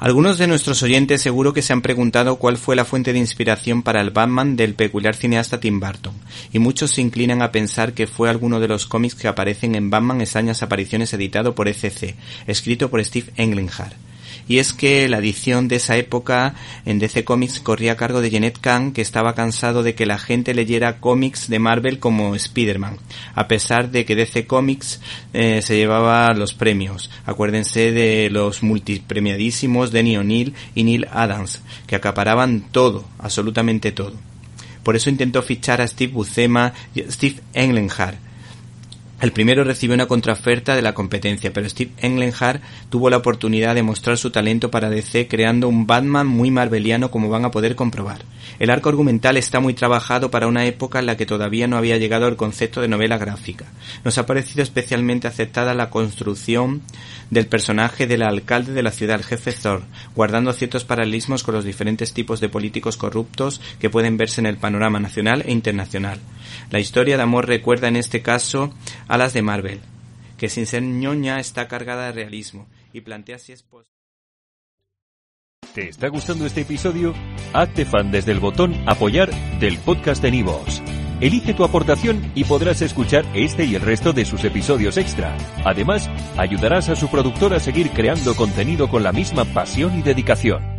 Algunos de nuestros oyentes seguro que se han preguntado cuál fue la fuente de inspiración para el Batman del peculiar cineasta Tim Burton, y muchos se inclinan a pensar que fue alguno de los cómics que aparecen en Batman Extrañas Apariciones editado por ECC, escrito por Steve Englehart y es que la edición de esa época en DC Comics corría a cargo de Jeanette Kahn, que estaba cansado de que la gente leyera cómics de Marvel como Spider-Man, a pesar de que DC Comics eh, se llevaba los premios. Acuérdense de los multipremiadísimos Denny O'Neill y Neil Adams, que acaparaban todo, absolutamente todo. Por eso intentó fichar a Steve Buscema y Steve Englehart, el primero recibió una contraoferta de la competencia, pero Steve Englehart tuvo la oportunidad de mostrar su talento para DC creando un Batman muy marveliano como van a poder comprobar. El arco argumental está muy trabajado para una época en la que todavía no había llegado el concepto de novela gráfica. Nos ha parecido especialmente aceptada la construcción del personaje del alcalde de la ciudad, el jefe Thor, guardando ciertos paralelismos con los diferentes tipos de políticos corruptos que pueden verse en el panorama nacional e internacional. La historia de amor recuerda en este caso a las de Marvel, que sin ser ñoña está cargada de realismo y plantea si es posible. ¿Te está gustando este episodio? Hazte fan desde el botón Apoyar del podcast de Nivos. Elige tu aportación y podrás escuchar este y el resto de sus episodios extra. Además, ayudarás a su productor a seguir creando contenido con la misma pasión y dedicación.